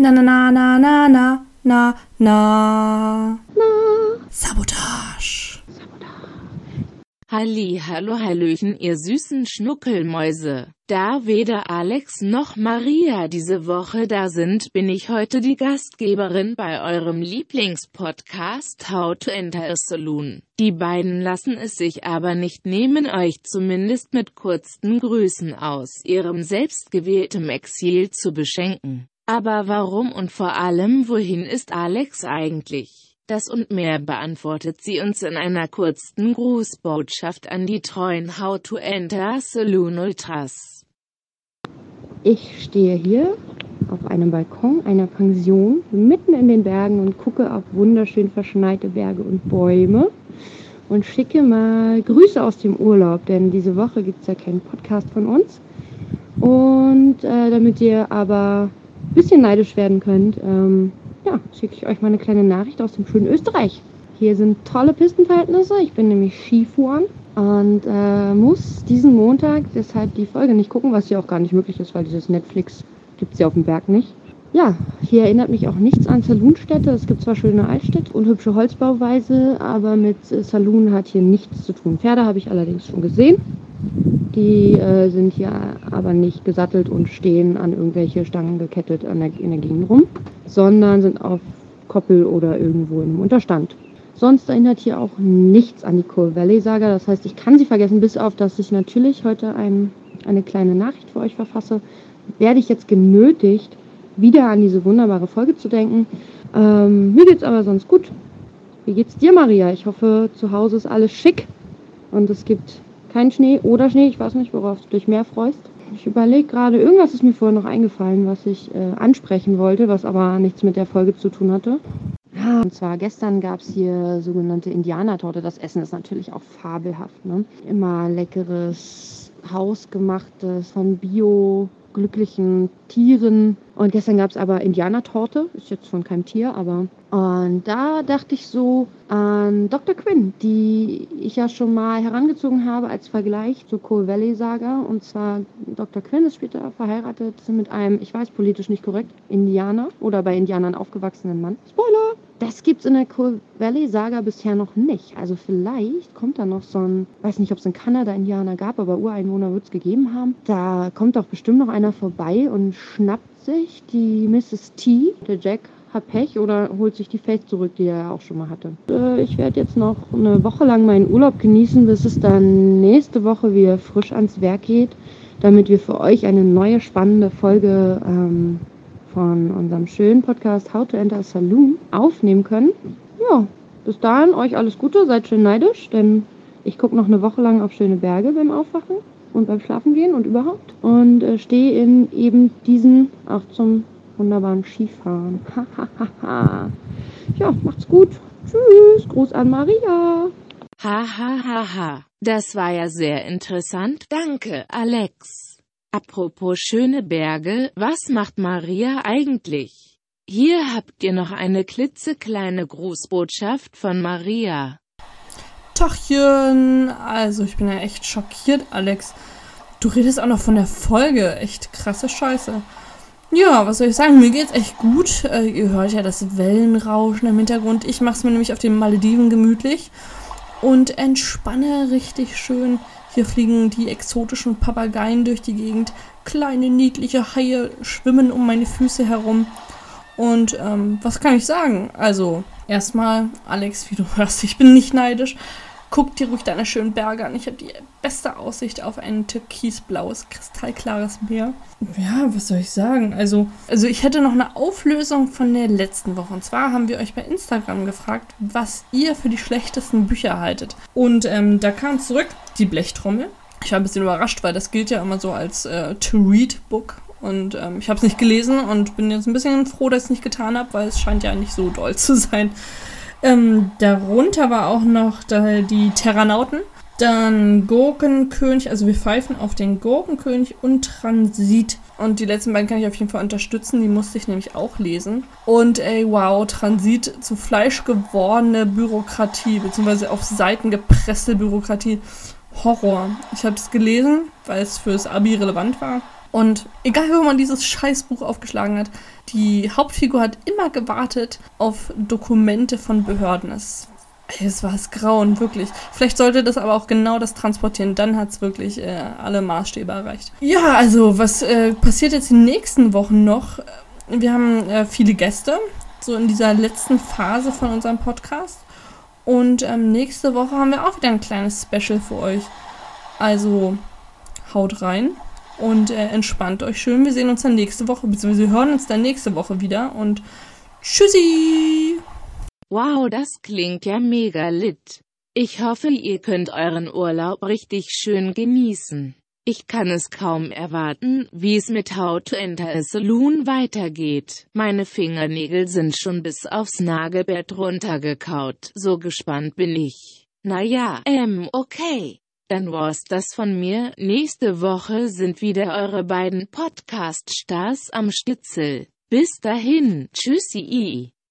Na na na na na na na na. Sabotage. Halli, hallo, hallöchen, ihr süßen Schnuckelmäuse. Da weder Alex noch Maria diese Woche da sind, bin ich heute die Gastgeberin bei eurem Lieblingspodcast How to Enter a Saloon. Die beiden lassen es sich aber nicht nehmen, euch zumindest mit kurzen Grüßen aus ihrem selbstgewähltem Exil zu beschenken. Aber warum und vor allem wohin ist Alex eigentlich? Das und mehr beantwortet sie uns in einer kurzen Grußbotschaft an die treuen How to Enter Saloon Ultras. Ich stehe hier auf einem Balkon einer Pension mitten in den Bergen und gucke auf wunderschön verschneite Berge und Bäume und schicke mal Grüße aus dem Urlaub, denn diese Woche gibt es ja keinen Podcast von uns. Und äh, damit ihr aber bisschen neidisch werden könnt, ähm, ja, schicke ich euch mal eine kleine Nachricht aus dem schönen Österreich. Hier sind tolle Pistenverhältnisse. Ich bin nämlich Skifahren und äh, muss diesen Montag deshalb die Folge nicht gucken, was hier auch gar nicht möglich ist, weil dieses Netflix gibt es ja auf dem Berg nicht. Ja, hier erinnert mich auch nichts an Saloonstädte. Es gibt zwar schöne Altstädte und hübsche Holzbauweise, aber mit äh, Saloon hat hier nichts zu tun. Pferde habe ich allerdings schon gesehen. Die äh, sind hier aber nicht gesattelt und stehen an irgendwelche Stangen gekettet an der, in der Gegend rum, sondern sind auf Koppel oder irgendwo im Unterstand. Sonst erinnert hier auch nichts an die Coal Valley Saga. Das heißt, ich kann sie vergessen, bis auf, dass ich natürlich heute ein, eine kleine Nachricht für euch verfasse. Werde ich jetzt genötigt, wieder an diese wunderbare Folge zu denken. Ähm, mir geht's aber sonst gut. Wie geht's dir, Maria? Ich hoffe, zu Hause ist alles schick und es gibt kein Schnee oder Schnee, ich weiß nicht, worauf du dich mehr freust. Ich überlege gerade, irgendwas ist mir vorher noch eingefallen, was ich äh, ansprechen wollte, was aber nichts mit der Folge zu tun hatte. Und zwar gestern gab es hier sogenannte Indianertorte. Das Essen ist natürlich auch fabelhaft. Ne? Immer leckeres, hausgemachtes, von Bio glücklichen Tieren. Und gestern gab es aber Indianertorte, ist jetzt von keinem Tier, aber. Und da dachte ich so an Dr. Quinn, die ich ja schon mal herangezogen habe als Vergleich zur Coal Valley Saga. Und zwar Dr. Quinn ist später verheiratet mit einem, ich weiß politisch nicht korrekt, Indianer oder bei Indianern aufgewachsenen Mann. Spoiler! Das gibt es in der Coal Valley Saga bisher noch nicht. Also vielleicht kommt da noch so ein, weiß nicht, ob es in Kanada Indianer gab, aber Ureinwohner wird es gegeben haben. Da kommt doch bestimmt noch einer vorbei und schnappt sich die Mrs. T. Der Jack hat Pech oder holt sich die Faith zurück, die er ja auch schon mal hatte. Äh, ich werde jetzt noch eine Woche lang meinen Urlaub genießen, bis es dann nächste Woche wieder frisch ans Werk geht, damit wir für euch eine neue spannende Folge ähm, von unserem schönen Podcast How to Enter a Saloon aufnehmen können. Ja, bis dahin euch alles Gute, seid schön neidisch, denn ich gucke noch eine Woche lang auf schöne Berge beim Aufwachen und beim Schlafen gehen und überhaupt. Und äh, stehe in eben diesen auch zum wunderbaren Skifahren. ja, macht's gut. Tschüss. Gruß an Maria. Ha ha ha ha. Das war ja sehr interessant. Danke, Alex. Apropos schöne Berge, was macht Maria eigentlich? Hier habt ihr noch eine klitzekleine Grußbotschaft von Maria. Tachchen, also ich bin ja echt schockiert, Alex. Du redest auch noch von der Folge, echt krasse Scheiße. Ja, was soll ich sagen? Mir geht's echt gut. Äh, ihr hört ja das Wellenrauschen im Hintergrund. Ich mach's mir nämlich auf den Malediven gemütlich und entspanne richtig schön hier fliegen die exotischen Papageien durch die Gegend. Kleine niedliche Haie schwimmen um meine Füße herum. Und ähm, was kann ich sagen? Also, erstmal, Alex, wie du hörst, ich bin nicht neidisch. Guck dir ruhig deine schönen Berge an. Ich habe die beste Aussicht auf ein türkisblaues, kristallklares Meer. Ja, was soll ich sagen? Also, also ich hätte noch eine Auflösung von der letzten Woche. Und zwar haben wir euch bei Instagram gefragt, was ihr für die schlechtesten Bücher haltet. Und ähm, da kam zurück die Blechtrommel. Ich war ein bisschen überrascht, weil das gilt ja immer so als äh, To-Read-Book. Und ähm, ich habe es nicht gelesen und bin jetzt ein bisschen froh, dass ich es nicht getan habe, weil es scheint ja nicht so doll zu sein. Ähm, darunter war auch noch die Terranauten. Dann Gurkenkönig, also wir pfeifen auf den Gurkenkönig und Transit. Und die letzten beiden kann ich auf jeden Fall unterstützen, die musste ich nämlich auch lesen. Und ey, wow, Transit zu Fleisch gewordene Bürokratie, beziehungsweise auf Seiten gepresste Bürokratie. Horror. Ich habe es gelesen, weil es fürs Abi relevant war. Und egal, wo man dieses Scheißbuch aufgeschlagen hat, die Hauptfigur hat immer gewartet auf Dokumente von Behörden. Es, es war es grauen, wirklich. Vielleicht sollte das aber auch genau das transportieren. Dann hat es wirklich äh, alle Maßstäbe erreicht. Ja, also, was äh, passiert jetzt in den nächsten Wochen noch? Wir haben äh, viele Gäste, so in dieser letzten Phase von unserem Podcast. Und ähm, nächste Woche haben wir auch wieder ein kleines Special für euch. Also haut rein und äh, entspannt euch schön. Wir sehen uns dann nächste Woche, beziehungsweise hören uns dann nächste Woche wieder und tschüssi! Wow, das klingt ja mega lit. Ich hoffe, ihr könnt euren Urlaub richtig schön genießen. Ich kann es kaum erwarten, wie es mit How to Enter a Saloon weitergeht. Meine Fingernägel sind schon bis aufs Nagelbett runtergekaut. So gespannt bin ich. Naja, ähm, okay. Dann war's das von mir. Nächste Woche sind wieder eure beiden Podcast-Stars am Stitzel. Bis dahin, tschüssi.